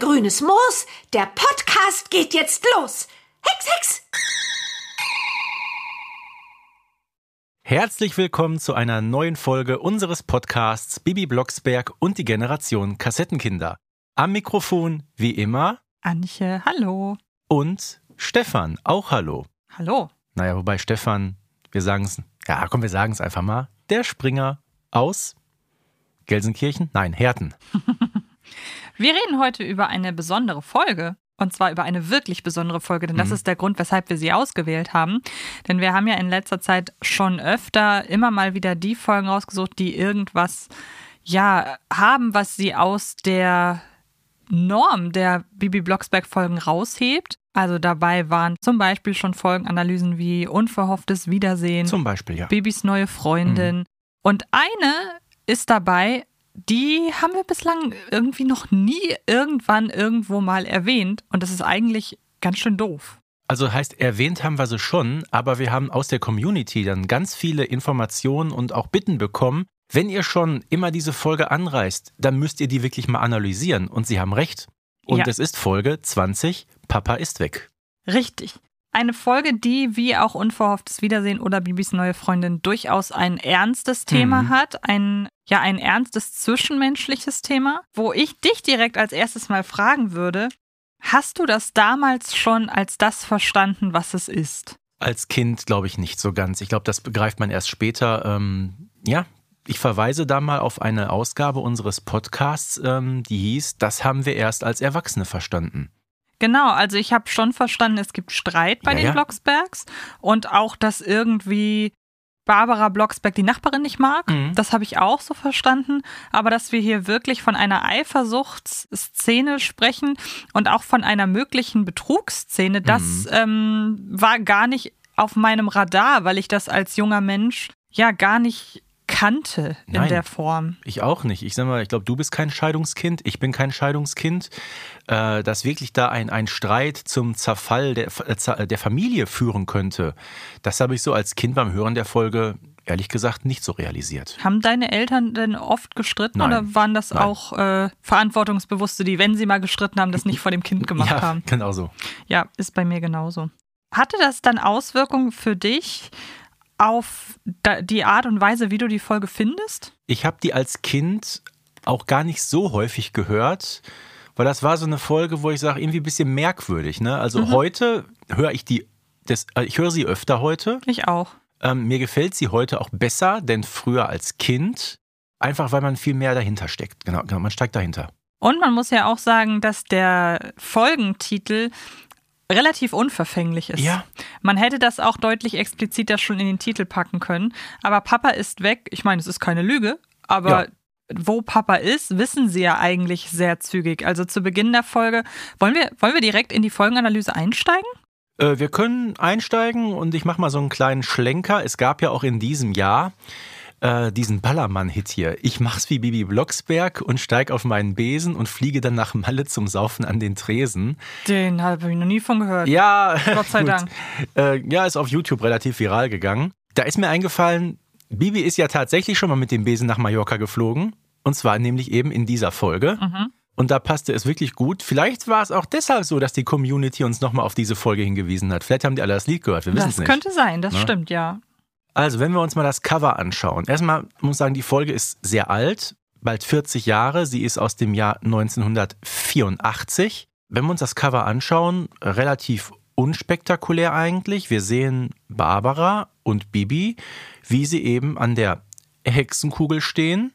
Grünes Moos. Der Podcast geht jetzt los. Hex, Hex! Herzlich willkommen zu einer neuen Folge unseres Podcasts Bibi Blocksberg und die Generation Kassettenkinder. Am Mikrofon, wie immer, Antje, hallo. und Stefan, auch hallo. Hallo. Naja, wobei Stefan, wir sagen es, ja komm, wir sagen es einfach mal, der Springer aus Gelsenkirchen? Nein, Herten. Wir reden heute über eine besondere Folge. Und zwar über eine wirklich besondere Folge, denn das Mhm. ist der Grund, weshalb wir sie ausgewählt haben. Denn wir haben ja in letzter Zeit schon öfter immer mal wieder die Folgen rausgesucht, die irgendwas, ja, haben, was sie aus der Norm der Bibi Blocksberg-Folgen raushebt. Also dabei waren zum Beispiel schon Folgenanalysen wie Unverhofftes Wiedersehen, Zum Beispiel, ja. Bibis neue Freundin. Und eine ist dabei, die haben wir bislang irgendwie noch nie irgendwann irgendwo mal erwähnt. Und das ist eigentlich ganz schön doof. Also heißt, erwähnt haben wir sie schon, aber wir haben aus der Community dann ganz viele Informationen und auch Bitten bekommen. Wenn ihr schon immer diese Folge anreißt, dann müsst ihr die wirklich mal analysieren. Und sie haben recht. Und Ja. es ist Folge 20, Papa ist weg. Richtig. Eine Folge, die wie auch Unverhofftes Wiedersehen oder Bibis neue Freundin durchaus ein ernstes Thema Mhm. hat. Ein, ja, ein ernstes zwischenmenschliches Thema, wo ich dich direkt als erstes mal fragen würde. Hast du das damals schon als das verstanden, was es ist? Als Kind glaube ich nicht so ganz. Ich glaube, das begreift man erst später. Ähm, ja, ich verweise da mal auf eine Ausgabe unseres Podcasts, ähm, die hieß, das haben wir erst als Erwachsene verstanden. Genau, also ich habe schon verstanden, es gibt Streit bei Ja, den ja. Blocksbergs und auch, dass irgendwie Barbara Blocksberg die Nachbarin nicht mag. Mhm. Das habe ich auch so verstanden. Aber dass wir hier wirklich von einer Eifersuchtsszene sprechen und auch von einer möglichen Betrugsszene, das Mhm. ähm, war gar nicht auf meinem Radar, weil ich das als junger Mensch ja gar nicht kannte in Nein. der Form. Ich auch nicht. Ich sag mal, ich glaube, du bist kein Scheidungskind, ich bin kein Scheidungskind. Äh, dass wirklich da ein, ein Streit zum Zerfall der, äh, der Familie führen könnte, das habe ich so als Kind beim Hören der Folge ehrlich gesagt nicht so realisiert. Haben deine Eltern denn oft gestritten Nein. oder waren das Nein. auch äh, Verantwortungsbewusste, die, wenn sie mal gestritten haben, das nicht vor dem Kind gemacht ja, haben? genau so. Ja, ist bei mir genauso. Hatte das dann Auswirkungen für dich auf die Art und Weise, wie du die Folge findest? Ich habe die als Kind auch gar nicht so häufig gehört, weil das war so eine Folge, wo ich sage, irgendwie ein bisschen merkwürdig. Ne? Also heute höre ich die, das, äh, ich höre sie öfter heute. Ich auch. Ähm, mir gefällt sie heute auch besser, denn früher als Kind. Einfach weil man viel mehr dahinter steckt. Genau, genau man steigt dahinter. Und man muss ja auch sagen, dass der Folgentitel relativ unverfänglich ist. Ja. Man hätte das auch deutlich expliziter schon in den Titel packen können. Aber Papa ist weg. Ich meine, es ist keine Lüge, aber Ja. wo Papa ist, wissen sie ja eigentlich sehr zügig. Also zu Beginn der Folge. Wollen wir, wollen wir direkt in die Folgenanalyse einsteigen? Äh, wir können einsteigen und ich mache mal so einen kleinen Schlenker. Es gab ja auch in diesem Jahr äh, diesen Ballermann-Hit hier. Ich mach's wie Bibi Blocksberg und steig auf meinen Besen und fliege dann nach Malle zum Saufen an den Tresen. Den habe ich noch nie von gehört. Ja, Gott sei. Dank. Äh, ja, ist auf YouTube relativ viral gegangen. Da ist mir eingefallen, Bibi ist ja tatsächlich schon mal mit dem Besen nach Mallorca geflogen. Und zwar nämlich eben in dieser Folge. Mhm. Und da passte es wirklich gut. Vielleicht war es auch deshalb so, dass die Community uns nochmal auf diese Folge hingewiesen hat. Vielleicht haben die alle das Lied gehört, wir wissen es Das nicht. könnte sein, das Ne? stimmt, ja. Also, wenn wir uns mal das Cover anschauen. Erstmal muss ich sagen, die Folge ist sehr alt, bald 40 Jahre. Sie ist aus dem Jahr 1984. Wenn wir uns das Cover anschauen, relativ unspektakulär eigentlich. Wir sehen Barbara und Bibi, wie sie eben an der Hexenkugel stehen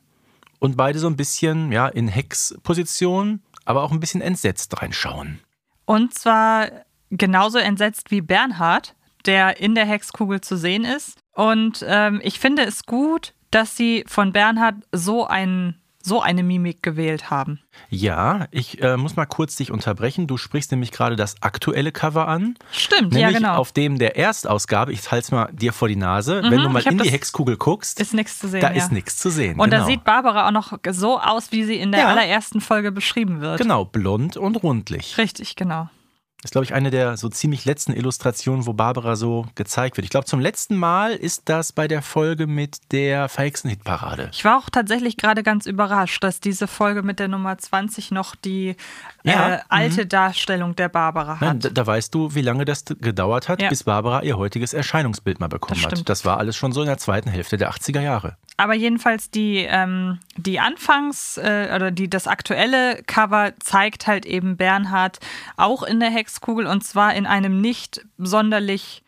und beide so ein bisschen ja, in Hexposition, aber auch ein bisschen entsetzt reinschauen. Und zwar genauso entsetzt wie Bernhard, der in der Hexkugel zu sehen ist. Und ähm, ich finde es gut, dass sie von Bernhard so, ein, so eine Mimik gewählt haben. Ja, ich äh, muss mal kurz dich unterbrechen. Du sprichst nämlich gerade das aktuelle Cover an. Stimmt, Nämlich ja genau. auf dem der Erstausgabe, ich halte es mal dir vor die Nase, wenn du mal in die Hexkugel guckst, ist nichts zu sehen. da ja. ist nichts zu sehen. Und genau. da sieht Barbara auch noch so aus, wie sie in der Ja. allerersten Folge beschrieben wird. Genau, blond und rundlich. Richtig, genau. Ist, glaube ich, eine der so ziemlich letzten Illustrationen, wo Barbara so gezeigt wird. Ich glaube, zum letzten Mal ist das bei der Folge mit der Verhexen-Hitparade. Ich war auch tatsächlich gerade ganz überrascht, dass diese Folge mit der Nummer 20 noch die Ja, äh, alte mhm. Darstellung der Barbara hat. da, da weißt du, wie lange das gedauert hat, Ja. bis Barbara ihr heutiges Erscheinungsbild mal bekommen Das hat. Das war alles schon so in der zweiten Hälfte der 80er Jahre. Aber jedenfalls die, ähm, die Anfangs- äh, oder die, das aktuelle Cover zeigt halt eben Bernhard auch in der Hexkugel und zwar in einem nicht sonderlich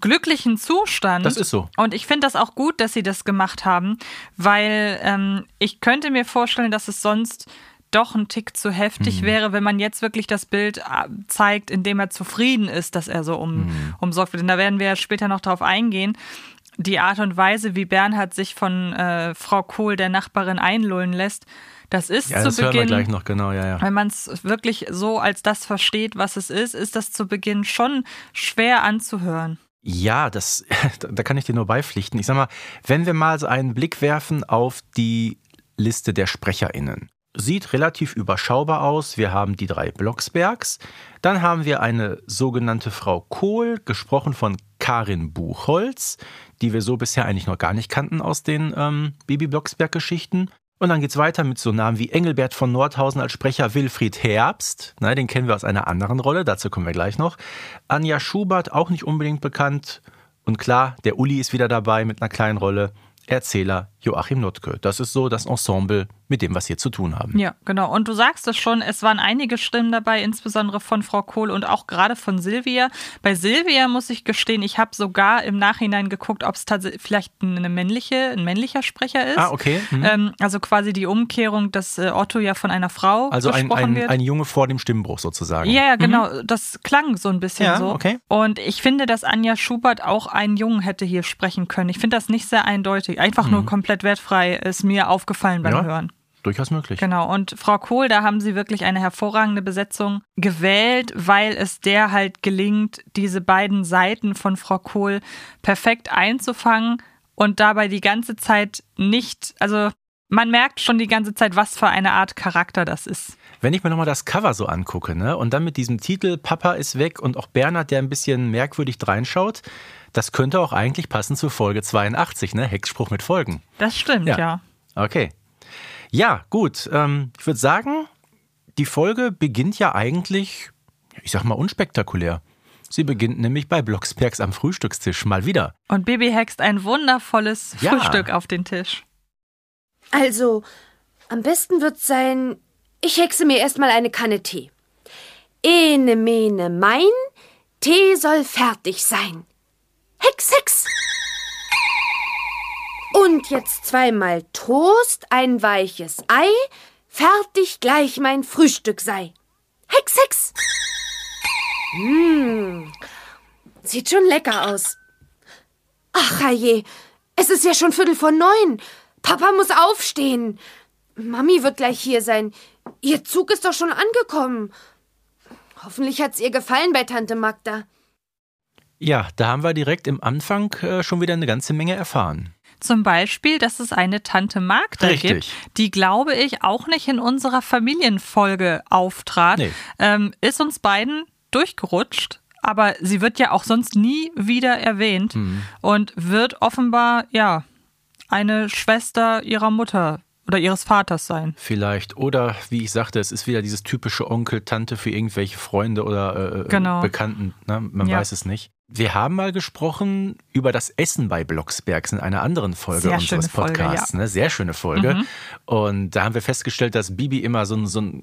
glücklichen Zustand. Das ist so. Und ich finde das auch gut, dass sie das gemacht haben, weil ähm, ich könnte mir vorstellen, dass es sonst doch ein Tick zu heftig Mhm. wäre, wenn man jetzt wirklich das Bild äh, zeigt, in dem er zufrieden ist, dass er so um, Mhm. umsorgt wird. Und da werden wir ja später noch drauf eingehen. Die Art und Weise, wie Bernhard sich von äh, Frau Kohl, der Nachbarin, einlullen lässt, das ist Ja, zu das hören wir Beginn gleich noch, genau, ja, ja. wenn man es wirklich so als das versteht, was es ist, ist das zu Beginn schon schwer anzuhören. Ja, das, da kann ich dir nur beipflichten. Ich sag mal, wenn wir mal so einen Blick werfen auf die Liste der SprecherInnen. Sieht relativ überschaubar aus. Wir haben die drei Blocksbergs. Dann haben wir eine sogenannte Frau Kohl, gesprochen von Karin Buchholz, die wir so bisher eigentlich noch gar nicht kannten aus den ähm, Bibi Blocksberg-Geschichten. Und dann geht's weiter mit so Namen wie Engelbert von Nordhausen als Sprecher Wilfried Herbst. Na, den kennen wir aus einer anderen Rolle, dazu kommen wir gleich noch. Anja Schubert, auch nicht unbedingt bekannt. Und klar, der Uli ist wieder dabei mit einer kleinen Rolle. Erzähler Joachim Notke. Das ist so das Ensemble, mit dem wir es hier zu tun haben. Ja, genau. Und du sagst es schon, es waren einige Stimmen dabei, insbesondere von Frau Kohl und auch gerade von Silvia. Bei Silvia muss ich gestehen, ich habe sogar im Nachhinein geguckt, ob es tatsächlich vielleicht eine männliche, ein männlicher Sprecher ist. Ah, okay. Mhm. Ähm, also quasi die Umkehrung, dass äh, Otto ja von einer Frau Also ein, gesprochen ein, wird. ein Junge vor dem Stimmbruch sozusagen. Ja, ja, genau. Das klang so ein bisschen Ja, so. okay. Und ich finde, dass Anja Schubert auch einen Jungen hätte hier sprechen können. Ich finde das nicht sehr eindeutig. Einfach nur komplett wertfrei ist mir aufgefallen beim Mhm. Ja. Hören. Durchaus möglich. Genau. Und Frau Kohl, da haben sie wirklich eine hervorragende Besetzung gewählt, weil es der halt gelingt, diese beiden Seiten von Frau Kohl perfekt einzufangen und dabei die ganze Zeit nicht, also man merkt schon die ganze Zeit, was für eine Art Charakter das ist. Wenn ich mir nochmal das Cover so angucke, ne, und dann mit diesem Titel Papa ist weg und auch Bernhard, der ein bisschen merkwürdig reinschaut, das könnte auch eigentlich passen zu Folge 82, ne? Hexspruch mit Folgen. Das stimmt, Ja. ja. Okay. Ja, gut. Ähm, ich würde sagen, die Folge beginnt ja eigentlich, ich sag mal, unspektakulär. Sie beginnt nämlich bei Blocksbergs am Frühstückstisch mal wieder. Und Bibi hext ein wundervolles Ja. Frühstück auf den Tisch. Also, am besten wird's sein, ich hexe mir erstmal eine Kanne Tee. Ene, mene, mein, Tee soll fertig sein. Hex, hex. Und jetzt zweimal Toast, ein weiches Ei, fertig gleich mein Frühstück sei. Hex, hex. Hm, sieht schon lecker aus. Ach, herrje, es ist ja schon Viertel vor neun. Papa muss aufstehen. Mami wird gleich hier sein. Ihr Zug ist doch schon angekommen. Hoffentlich hat's ihr gefallen bei Tante Magda. Ja, da haben wir direkt im Anfang äh, schon wieder eine ganze Menge erfahren. Zum Beispiel, dass es eine Tante Magda Richtig. gibt, die, glaube ich, auch nicht in unserer Familienfolge auftrat. Nee. Ähm, ist uns beiden durchgerutscht, aber sie wird ja auch sonst nie wieder erwähnt Mhm. und wird offenbar, ja, eine Schwester ihrer Mutter oder ihres Vaters sein. Vielleicht. Oder wie ich sagte, es ist wieder dieses typische Onkel, Tante für irgendwelche Freunde oder äh, Genau. Bekannten. Ne? Man Ja. weiß es nicht. Wir haben mal gesprochen über das Essen bei Blocksbergs in einer anderen Folge Sehr unseres schöne Folge, Podcasts. ja. ne? Sehr schöne Folge. Und da haben wir festgestellt, dass Bibi immer so, ein- so einen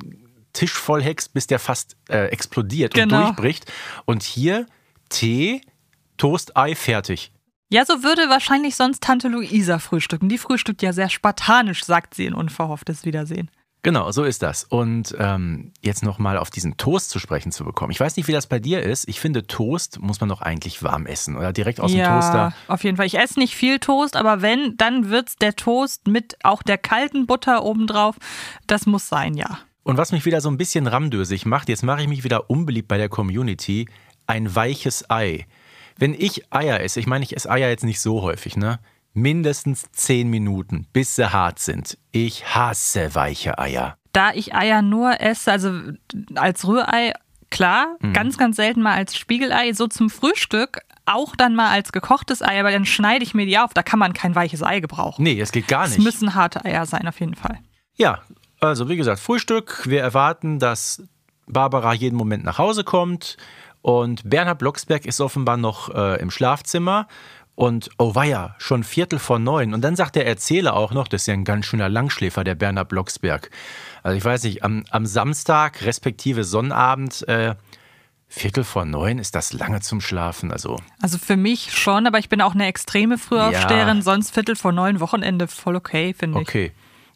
Tisch voll hext, bis der fast äh, explodiert und Genau. durchbricht. Und hier Tee, Toast, Ei, fertig. Ja, so würde wahrscheinlich sonst Tante Luisa frühstücken. Die frühstückt ja sehr spartanisch, sagt sie in Unverhofftes Wiedersehen. Genau, so ist das. Und ähm, jetzt nochmal auf diesen Toast zu sprechen zu bekommen. Ich weiß nicht, wie das bei dir ist. Ich finde, Toast muss man doch eigentlich warm essen oder direkt aus ja, dem Toaster. auf jeden Fall. Ich esse nicht viel Toast, aber wenn, dann wird's der Toast mit auch der kalten Butter obendrauf. Das muss sein, ja. Und was mich wieder so ein bisschen ramdösig macht, jetzt mache ich mich wieder unbeliebt bei der Community, ein weiches Ei. Wenn ich Eier esse, ich meine, ich esse Eier jetzt nicht so häufig, ne? Mindestens zehn Minuten, bis sie hart sind. Ich hasse weiche Eier. Da ich Eier nur esse, also als Rührei, klar. Mhm. Ganz, ganz selten mal als Spiegelei. So zum Frühstück auch dann mal als gekochtes Ei, aber dann schneide ich mir die auf. Da kann man kein weiches Ei gebrauchen. Nee, es geht gar Es nicht. müssen harte Eier sein, auf jeden Fall. Ja, also wie gesagt, Frühstück. Wir erwarten, dass Barbara jeden Moment nach Hause kommt. Und Bernhard Blocksberg ist offenbar noch äh, im Schlafzimmer. Und oh weia, schon Viertel vor neun. Und dann sagt der Erzähler auch noch, das ist ja ein ganz schöner Langschläfer, der Bernhard Blocksberg. Also ich weiß nicht, am, am Samstag, respektive Sonnabend, äh, Viertel vor neun, ist das lange zum Schlafen? Also Also für mich schon, aber ich bin auch eine extreme Frühaufsteherin. Ja. Sonst Viertel vor neun Wochenende voll okay, finde ich. Okay.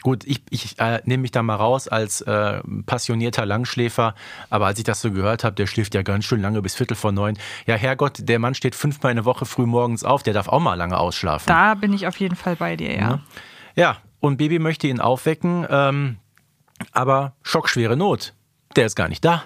Gut, ich, ich äh, nehme mich da mal raus als äh, passionierter Langschläfer, aber als ich das so gehört habe, der schläft ja ganz schön lange bis Viertel vor neun. Ja, Herrgott, der Mann steht fünfmal in der Woche früh morgens auf, der darf auch mal lange ausschlafen. Da bin ich auf jeden Fall bei dir, ja. Ja, und Baby möchte ihn aufwecken, ähm, aber schockschwere Not. Der ist gar nicht da.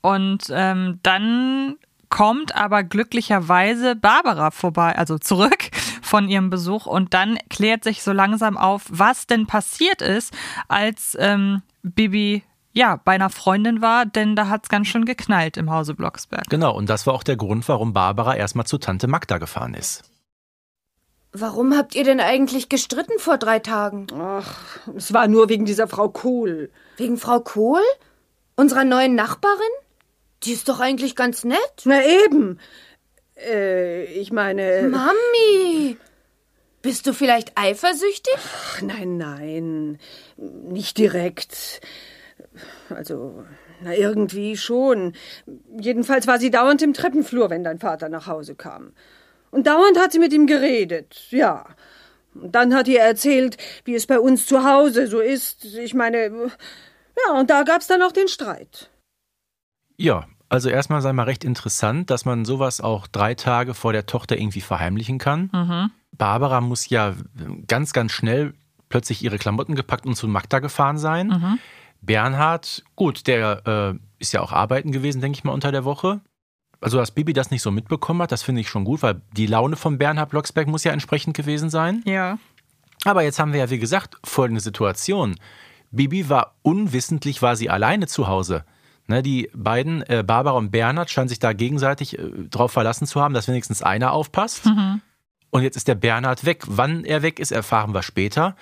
Und ähm, dann kommt aber glücklicherweise Barbara vorbei, also zurück von ihrem Besuch. Und dann klärt sich so langsam auf, was denn passiert ist, als ähm, Bibi ja bei einer Freundin war, denn da hat es ganz schön geknallt im Hause Blocksberg. Genau, und das war auch der Grund, warum Barbara erstmal zu Tante Magda gefahren ist. Warum habt ihr denn eigentlich gestritten vor drei Tagen? Ach, es war nur wegen dieser Frau Kohl. Wegen Frau Kohl? Unserer neuen Nachbarin? Die ist doch eigentlich ganz nett. Na eben. Äh, ich meine. Mami! Bist du vielleicht eifersüchtig? Ach, nein, nein. Nicht direkt. Also, na, irgendwie schon. Jedenfalls war sie dauernd im Treppenflur, wenn dein Vater nach Hause kam. Und dauernd hat sie mit ihm geredet, ja. Und dann hat ihr erzählt, wie es bei uns zu Hause so ist. Ich meine, ja, und da gab's dann auch den Streit. Ja, also erstmal sei mal recht interessant, dass man sowas auch drei Tage vor der Tochter irgendwie verheimlichen kann. Barbara muss ja ganz, ganz schnell plötzlich ihre Klamotten gepackt und zu Magda gefahren sein. Bernhard, gut, der äh, ist ja auch arbeiten gewesen, denke ich mal, unter der Woche. Also, dass Bibi das nicht so mitbekommen hat, das finde ich schon gut, weil die Laune von Bernhard Blocksberg muss ja entsprechend gewesen sein. Ja. Aber jetzt haben wir ja, wie gesagt, folgende Situation. Bibi war unwissentlich, war sie alleine zu Hause. Ne, die beiden, äh, Barbara und Bernhard, scheinen sich da gegenseitig äh, darauf verlassen zu haben, dass wenigstens einer aufpasst. Und jetzt ist der Bernhard weg. Wann er weg ist, erfahren wir später.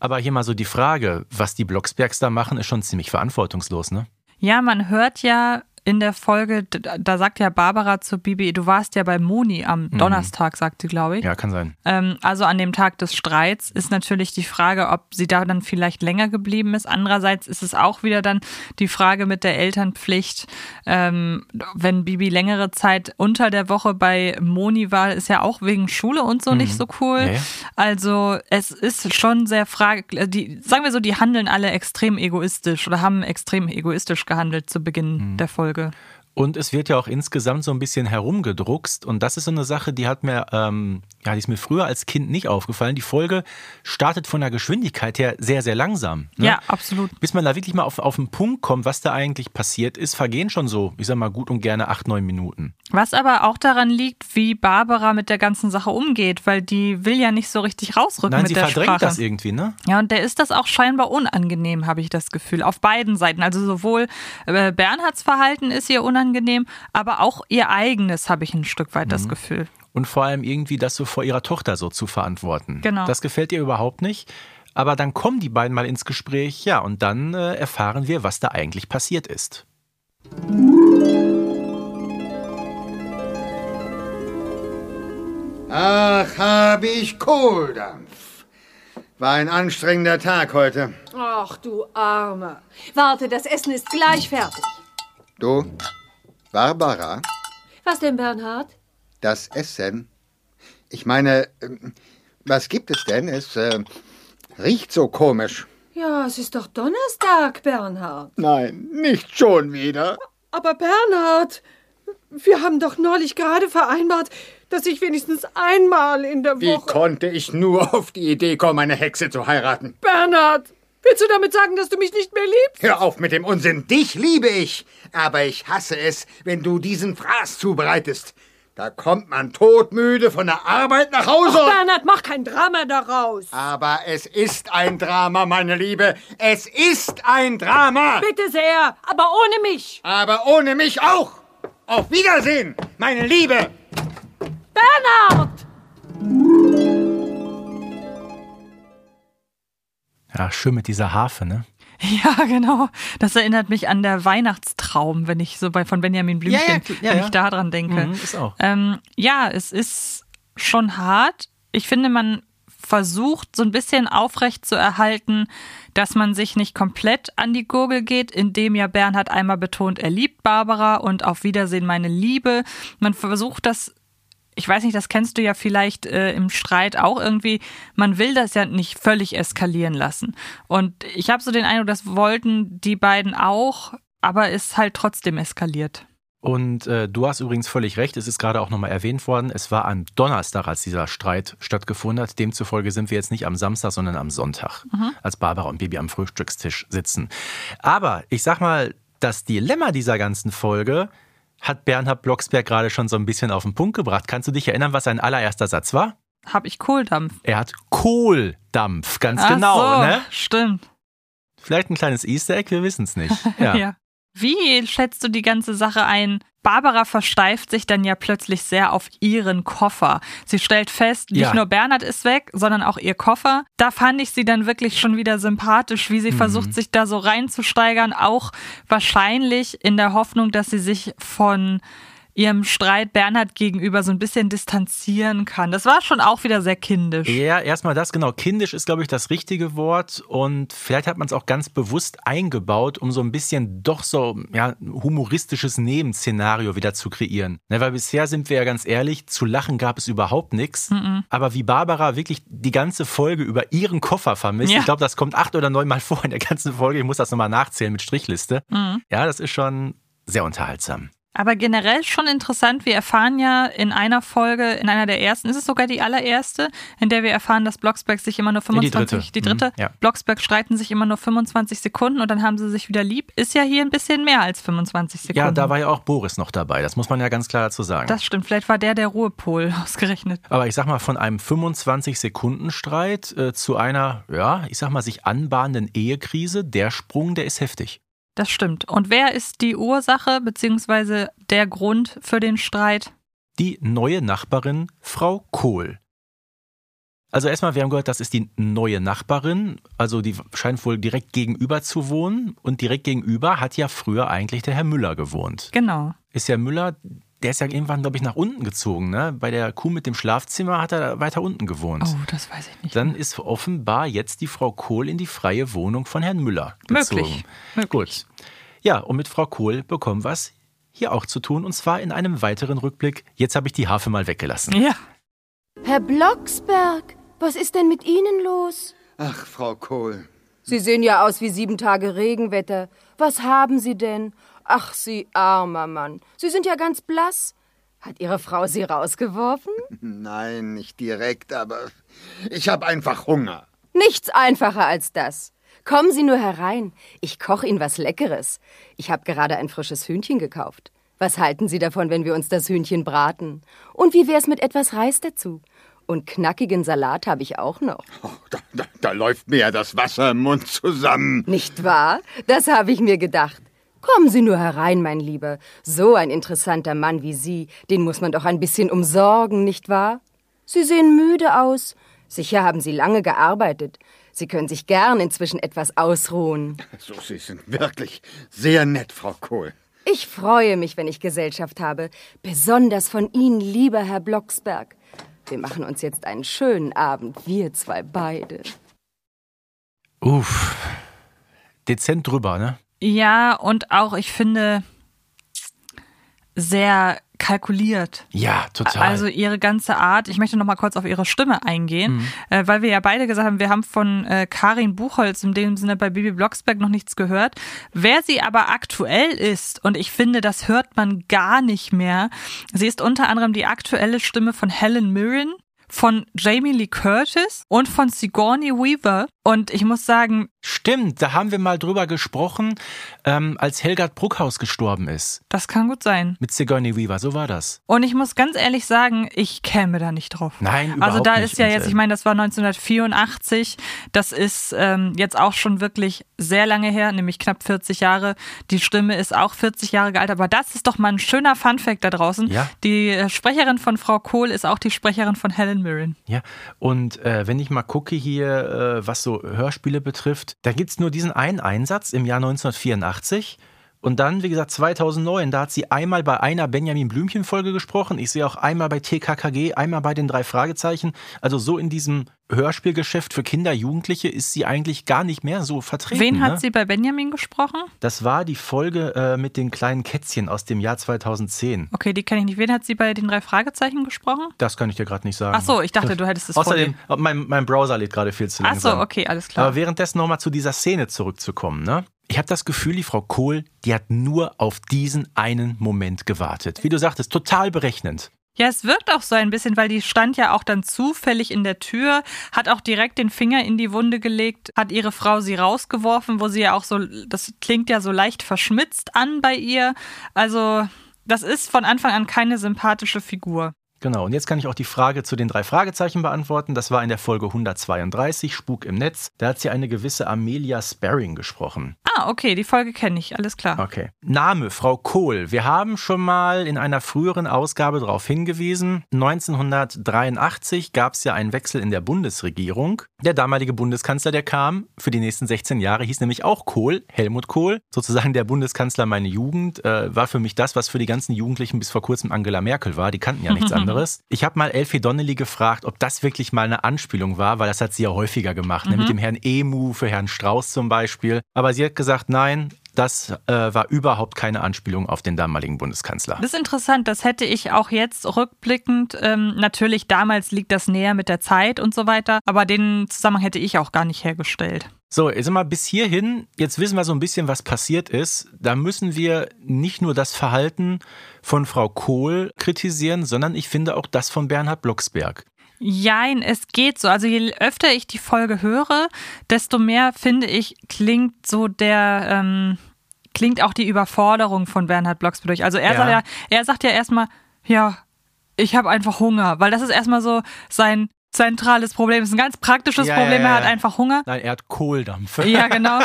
Aber hier mal so die Frage, was die Blocksbergs da machen, ist schon ziemlich verantwortungslos, ne? Ja, man hört ja in der Folge, da sagt ja Barbara zu Bibi, du warst ja bei Moni am Donnerstag, sagt sie, glaube ich. Ja, kann sein. Ähm, also an dem Tag des Streits ist natürlich die Frage, ob sie da dann vielleicht länger geblieben ist. Andererseits ist es auch wieder dann die Frage mit der Elternpflicht. Ähm, wenn Bibi längere Zeit unter der Woche bei Moni war, ist ja auch wegen Schule und so nicht so cool. Ja. Also es ist schon sehr frage, die sagen wir so, die handeln alle extrem egoistisch oder haben extrem egoistisch gehandelt zu Beginn der Folge. Folge? Und es wird ja auch insgesamt so ein bisschen herumgedruckst. Und das ist so eine Sache, die hat mir, ähm, ja, die ist mir früher als Kind nicht aufgefallen. Die Folge startet von der Geschwindigkeit her sehr, sehr langsam. Ne? Ja, absolut. Bis man da wirklich mal auf, auf den Punkt kommt, was da eigentlich passiert ist, vergehen schon so, ich sag mal, gut und gerne acht, neun Minuten. Was aber auch daran liegt, wie Barbara mit der ganzen Sache umgeht, weil die will ja nicht so richtig rausrücken Nein, mit sie der verdrängt Sprache. das irgendwie, ne? Ja, und der ist das auch scheinbar unangenehm, habe ich das Gefühl. Auf beiden Seiten. Also sowohl äh, Bernhards Verhalten ist ihr unangenehm, aber auch ihr eigenes habe ich ein Stück weit Mhm. das Gefühl. Und vor allem irgendwie das so vor ihrer Tochter so zu verantworten. Genau. Das gefällt ihr überhaupt nicht. Aber dann kommen die beiden mal ins Gespräch, ja, und dann äh, erfahren wir, was da eigentlich passiert ist. Ach, habe ich Kohldampf. War ein anstrengender Tag heute. Ach, du Armer. Warte, das Essen ist gleich fertig. Du, Barbara, Was denn, Bernhard? das Essen. Ich meine, ähm, was gibt es denn? Es äh, riecht so komisch. Ja, es ist doch Donnerstag, Bernhard. Nein, nicht schon wieder. Aber Bernhard, wir haben doch neulich gerade vereinbart, dass ich wenigstens einmal in der Wie Woche. konnte ich nur auf die Idee kommen, eine Hexe zu heiraten? Bernhard, willst du damit sagen, dass du mich nicht mehr liebst? Hör auf mit dem Unsinn. Dich liebe ich. Aber ich hasse es, wenn du diesen Fraß zubereitest. Da kommt man todmüde von der Arbeit nach Hause. Ach, Bernhard, mach kein Drama daraus. Aber es ist ein Drama, meine Liebe. Es ist ein Drama. Bitte sehr, aber ohne mich. Aber ohne mich auch. Auf Wiedersehen, meine Liebe. Bernhard! Ja, schön mit dieser Harfe, ne? Ja, genau. Das erinnert mich an der Weihnachtstraum, wenn ich so bei von Benjamin Blümchen, Ja, ja, ja, wenn ja. ich da dran denke. Mhm, ist auch. Ähm, ja, es ist schon hart. Ich finde, man versucht so ein bisschen aufrecht zu erhalten, dass man sich nicht komplett an die Gurgel geht, indem ja Bernhard einmal betont, er liebt Barbara und auf Wiedersehen meine Liebe. Man versucht das ich weiß nicht, das kennst du ja vielleicht äh, im Streit auch irgendwie, man will das ja nicht völlig eskalieren lassen. Und ich habe so den Eindruck, das wollten die beiden auch, aber ist halt trotzdem eskaliert. Und äh, du hast übrigens völlig recht, es ist gerade auch nochmal erwähnt worden, es war am Donnerstag, als dieser Streit stattgefunden hat. Demzufolge sind wir jetzt nicht am Samstag, sondern am Sonntag, als Barbara und Bibi am Frühstückstisch sitzen. Aber ich sag mal, das Dilemma dieser ganzen Folge hat Bernhard Blocksberg gerade schon so ein bisschen auf den Punkt gebracht. Kannst du dich erinnern, was sein allererster Satz war? Hab ich Kohldampf. Er hat Kohldampf, ganz Ach genau, so, ne? Stimmt. Vielleicht ein kleines Easter Egg, wir wissen es nicht. Ja. Wie schätzt du die ganze Sache ein? Barbara versteift sich dann ja plötzlich sehr auf ihren Koffer. Sie stellt fest, nicht Ja. nur Bernhard ist weg, sondern auch ihr Koffer. Da fand ich sie dann wirklich schon wieder sympathisch, wie sie Mhm. versucht, sich da so reinzusteigern. Auch wahrscheinlich in der Hoffnung, dass sie sich von ihrem Streit Bernhard gegenüber so ein bisschen distanzieren kann. Das war schon auch wieder sehr kindisch. Ja, erstmal das, genau. Kindisch ist, glaube ich, das richtige Wort. Und vielleicht hat man es auch ganz bewusst eingebaut, um so ein bisschen doch so ja, humoristisches Nebenszenario wieder zu kreieren. Ne, weil bisher sind wir ja ganz ehrlich, zu lachen gab es überhaupt nichts. Aber wie Barbara wirklich die ganze Folge über ihren Koffer vermisst, Ja. ich glaube, das kommt acht oder neun Mal vor in der ganzen Folge. Ich muss das nochmal nachzählen mit Strichliste. Ja, das ist schon sehr unterhaltsam. Aber generell schon interessant. Wir erfahren ja in einer Folge, in einer der ersten, ist es sogar die allererste, in der wir erfahren, dass Blocksberg sich immer nur die 25, dritte. die dritte, Mhm, ja. Blocksberg streiten sich immer nur 25 Sekunden und dann haben sie sich wieder lieb. Ist ja hier ein bisschen mehr als 25 Sekunden. Ja, da war ja auch Boris noch dabei. Das muss man ja ganz klar dazu sagen. das stimmt. Vielleicht war der der Ruhepol ausgerechnet. Aber ich sag mal, von einem 25-Sekunden-Streit äh, zu einer, ja, ich sag mal, sich anbahnenden Ehekrise, der Sprung, der ist heftig. Das stimmt. Und wer ist die Ursache beziehungsweise der Grund für den Streit? Die neue Nachbarin, Frau Kohl. Also erstmal, wir haben gehört, das ist die neue Nachbarin, also die scheint wohl direkt gegenüber zu wohnen. Und direkt gegenüber hat ja früher eigentlich der Herr Müller gewohnt. Genau. Ist ja Müller, der ist ja irgendwann, glaube ich, nach unten gezogen. Ne? Bei der Kuh mit dem Schlafzimmer hat er weiter unten gewohnt. Oh, das weiß ich nicht. Dann ist offenbar jetzt die Frau Kohl in die freie Wohnung von Herrn Müller gezogen. Möglich. Möglich. Gut. Ja, und mit Frau Kohl bekommen wir es hier auch zu tun, und zwar in einem weiteren Rückblick. Jetzt habe ich die Harfe mal weggelassen. Ja. Herr Blocksberg, was ist denn mit Ihnen los? Ach, Frau Kohl. Sie sehen ja aus wie sieben Tage Regenwetter. Was haben Sie denn? Ach, Sie armer Mann. Sie sind ja ganz blass. Hat Ihre Frau Sie rausgeworfen? Nein, nicht direkt, aber ich habe einfach Hunger. Nichts einfacher als das. Kommen Sie nur herein. Ich koche Ihnen was Leckeres. Ich habe gerade ein frisches Hühnchen gekauft. Was halten Sie davon, wenn wir uns das Hühnchen braten? Und wie wär's mit etwas Reis dazu? Und knackigen Salat habe ich auch noch. Oh, da, da, da läuft mir ja das Wasser im Mund zusammen. Nicht wahr? Das habe ich mir gedacht. Kommen Sie nur herein, mein Lieber. So ein interessanter Mann wie Sie, den muss man doch ein bisschen umsorgen, nicht wahr? Sie sehen müde aus. Sicher haben Sie lange gearbeitet. Sie können sich gern inzwischen etwas ausruhen. So, Sie sind wirklich sehr nett, Frau Kohl. Ich freue mich, wenn ich Gesellschaft habe. Besonders von Ihnen, lieber Herr Blocksberg. Wir machen uns jetzt einen schönen Abend, wir zwei beide. Uff. Dezent drüber, ne? Ja, und auch, ich finde, sehr kalkuliert. Ja, total. Also ihre ganze Art, ich möchte noch mal kurz auf ihre Stimme eingehen, äh, weil wir ja beide gesagt haben, wir haben von äh, Karin Buchholz in dem Sinne bei Bibi Blocksberg noch nichts gehört. Wer sie aber aktuell ist, und ich finde, das hört man gar nicht mehr, sie ist unter anderem die aktuelle Stimme von Helen Mirren, von Jamie Lee Curtis und von Sigourney Weaver. Und ich muss sagen, Stimmt, da haben wir mal drüber gesprochen, ähm, als Helgard Bruckhaus gestorben ist. das kann gut sein. Mit Sigourney Weaver, so war das. Und ich muss ganz ehrlich sagen, ich käme da nicht drauf. Nein, überhaupt Also da nicht. ist ja jetzt, ich meine, das war 1984. Das ist ähm, jetzt auch schon wirklich sehr lange her, nämlich knapp 40 Jahre. Die Stimme ist auch 40 Jahre alt, aber das ist doch mal ein schöner Funfact da draußen. Ja. Die äh, Sprecherin von Frau Kohl ist auch die Sprecherin von Helen Mirren. Ja, und äh, wenn ich mal gucke hier, äh, was so Hörspiele betrifft, da gibt's nur diesen einen Einsatz im Jahr 1984. Und dann, wie gesagt, 2009, da hat sie einmal bei einer Benjamin Blümchen-Folge gesprochen. Ich sehe auch einmal bei TKKG, einmal bei den drei Fragezeichen. Also so in diesem Hörspielgeschäft für Kinder, Jugendliche ist sie eigentlich gar nicht mehr so vertreten. Wen ne? hat sie bei Benjamin gesprochen? Das war die Folge äh, mit den kleinen Kätzchen aus dem Jahr 2010. Okay, die kenne ich nicht. Wen hat sie bei den drei Fragezeichen gesprochen? Das kann ich dir gerade nicht sagen. Ach so, ich dachte, du hättest es Außerdem, mein, mein Browser lädt gerade viel zu dir. Ach langsam. so, okay, alles klar. Aber währenddessen nochmal zu dieser Szene zurückzukommen, ne? Ich habe das Gefühl, die Frau Kohl, die hat nur auf diesen einen Moment gewartet. Wie du sagtest, total berechnend. Ja, es wirkt auch so ein bisschen, weil die stand ja auch dann zufällig in der Tür, hat auch direkt den Finger in die Wunde gelegt, hat ihre Frau sie rausgeworfen, wo sie ja auch so, das klingt ja so leicht verschmitzt an bei ihr. Also, das ist von Anfang an keine sympathische Figur. Genau, und jetzt kann ich auch die Frage zu den drei Fragezeichen beantworten. Das war in der Folge 132, Spuk im Netz. Da hat sie eine gewisse Amelia Sparring gesprochen. Ah, okay, die Folge kenne ich, alles klar. Okay. Name, Frau Kohl. Wir haben schon mal in einer früheren Ausgabe darauf hingewiesen. 1983 gab es ja einen Wechsel in der Bundesregierung. Der damalige Bundeskanzler, der kam für die nächsten 16 Jahre, hieß nämlich auch Kohl, Helmut Kohl. Sozusagen der Bundeskanzler meine Jugend. Äh, war für mich das, was für die ganzen Jugendlichen bis vor kurzem Angela Merkel war. Die kannten ja nichts anderes. Ich habe mal Elfie Donnelly gefragt, ob das wirklich mal eine Anspielung war, weil das hat sie ja häufiger gemacht. Ne? Mit dem Herrn Emu für Herrn Strauß zum Beispiel. Aber sie hat gesagt, nein, das äh, war überhaupt keine Anspielung auf den damaligen Bundeskanzler. Das ist interessant, das hätte ich auch jetzt rückblickend, ähm, natürlich damals liegt das näher mit der Zeit und so weiter, aber den Zusammenhang hätte ich auch gar nicht hergestellt. So, jetzt mal bis hierhin. Jetzt wissen wir so ein bisschen, was passiert ist. Da müssen wir nicht nur das Verhalten von Frau Kohl kritisieren, sondern ich finde auch das von Bernhard Blocksberg. Jein, es geht so. Also je öfter ich die Folge höre, desto mehr finde ich, klingt so der, ähm, klingt auch die Überforderung von Bernhard Blocksberg durch. Also er, Ja. sagt ja, er sagt ja erstmal, ja, ich habe einfach Hunger, weil das ist erstmal so sein zentrales Problem. Das ist ein ganz praktisches Ja, Problem, ja, er hat ja. einfach Hunger. Nein, er hat Kohldampf. Ja, genau.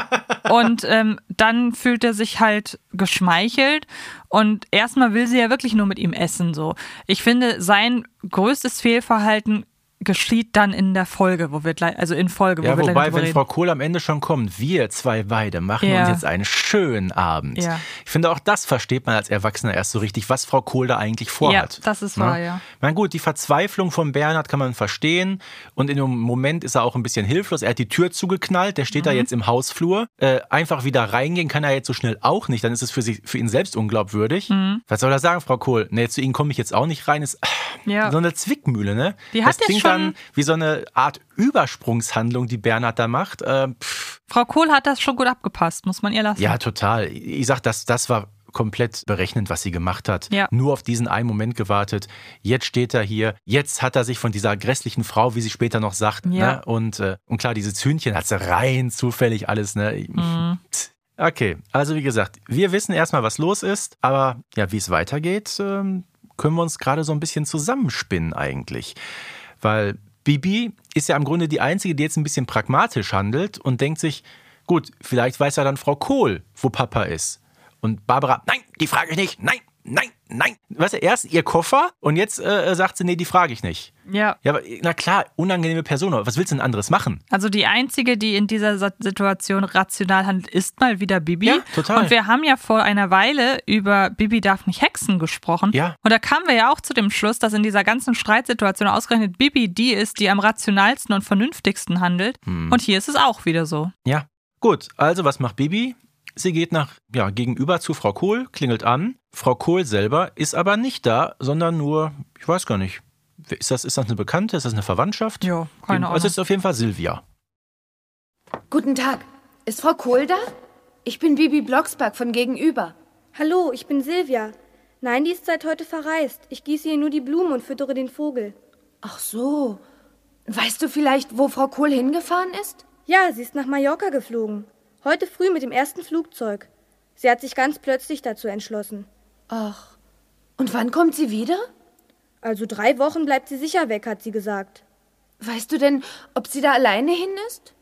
Und ähm, dann fühlt er sich halt geschmeichelt. Und erstmal will sie ja wirklich nur mit ihm essen. So. Ich finde, sein größtes Fehlverhalten geschieht dann in der Folge, wo wir gleich, also in Folge, wo Ja, wir gleich wobei, drüber wenn reden. Frau Kohl am Ende schon kommt, wir zwei beide machen Ja. uns jetzt einen schönen Abend. Ja. Ich finde, auch das versteht man als Erwachsener erst so richtig, was Frau Kohl da eigentlich vorhat. Ja, das ist Ne? wahr, ja. Na gut, die Verzweiflung von Bernhard kann man verstehen und in dem Moment ist er auch ein bisschen hilflos. Er hat die Tür zugeknallt, der steht Mhm. da jetzt im Hausflur. Äh, einfach wieder reingehen kann er jetzt so schnell auch nicht, dann ist es für, sich, für ihn selbst unglaubwürdig. Mhm. Was soll er sagen, Frau Kohl? Nee, zu Ihnen komme ich jetzt auch nicht rein. Ist Ja. so eine Zwickmühle, ne? Die das hat jetzt klingt schon- dann wie so eine Art Übersprungshandlung, die Bernhard da macht. Äh, pff, Frau Kohl hat das schon gut abgepasst, muss man ihr lassen. ja, total. Ich sag, das, das war komplett berechnend, was sie gemacht hat. Ja. Nur auf diesen einen Moment gewartet. Jetzt steht er hier. Jetzt hat er sich von dieser grässlichen Frau, wie sie später noch sagt, Ja. ne? und, äh, und klar, dieses Hühnchen hat sie rein zufällig alles. Ne? Mhm. Okay, also wie gesagt, wir wissen erstmal, was los ist, aber ja, wie es weitergeht, ähm, können wir uns gerade so ein bisschen zusammenspinnen eigentlich. Weil Bibi ist ja im Grunde die Einzige, die jetzt ein bisschen pragmatisch handelt und denkt sich, gut, vielleicht weiß ja dann Frau Kohl, wo Papa ist. Und Barbara, nein, die frage ich nicht, nein, nein, nein. Weißt du, erst ihr Koffer und jetzt äh, sagt sie, nee, die frage ich nicht. ja. Ja, aber na klar, unangenehme Person, aber was willst du denn anderes machen? Also die einzige, die in dieser Situation rational handelt, ist mal wieder Bibi. Ja, total. Und wir haben ja vor einer Weile über Bibi darf nicht hexen gesprochen. Ja. Und da kamen wir ja auch zu dem Schluss, dass in dieser ganzen Streitsituation ausgerechnet Bibi die ist, die am rationalsten und vernünftigsten handelt. Hm. Und hier ist es auch wieder so. Ja. Gut, also was macht Bibi? Sie geht nach, ja, gegenüber zu Frau Kohl, klingelt an. Frau Kohl selber ist aber nicht da, sondern nur, ich weiß gar nicht. Ist das, ist das eine Bekannte? Ist das eine Verwandtschaft? Ja, keine Also Ahnung. es ist auf jeden Fall Silvia. Guten Tag. Ist Frau Kohl da? Ich bin Bibi Blocksberg von gegenüber. Hallo, ich bin Silvia. Nein, die ist seit heute verreist. Ich gieße ihr nur die Blumen und füttere den Vogel. Ach so. Weißt du vielleicht, wo Frau Kohl hingefahren ist? Ja, sie ist nach Mallorca geflogen. Heute früh mit dem ersten Flugzeug. Sie hat sich ganz plötzlich dazu entschlossen. Ach. Und wann kommt sie wieder? Also drei Wochen bleibt sie sicher weg, hat sie gesagt. Weißt du denn, ob sie da alleine hin ist?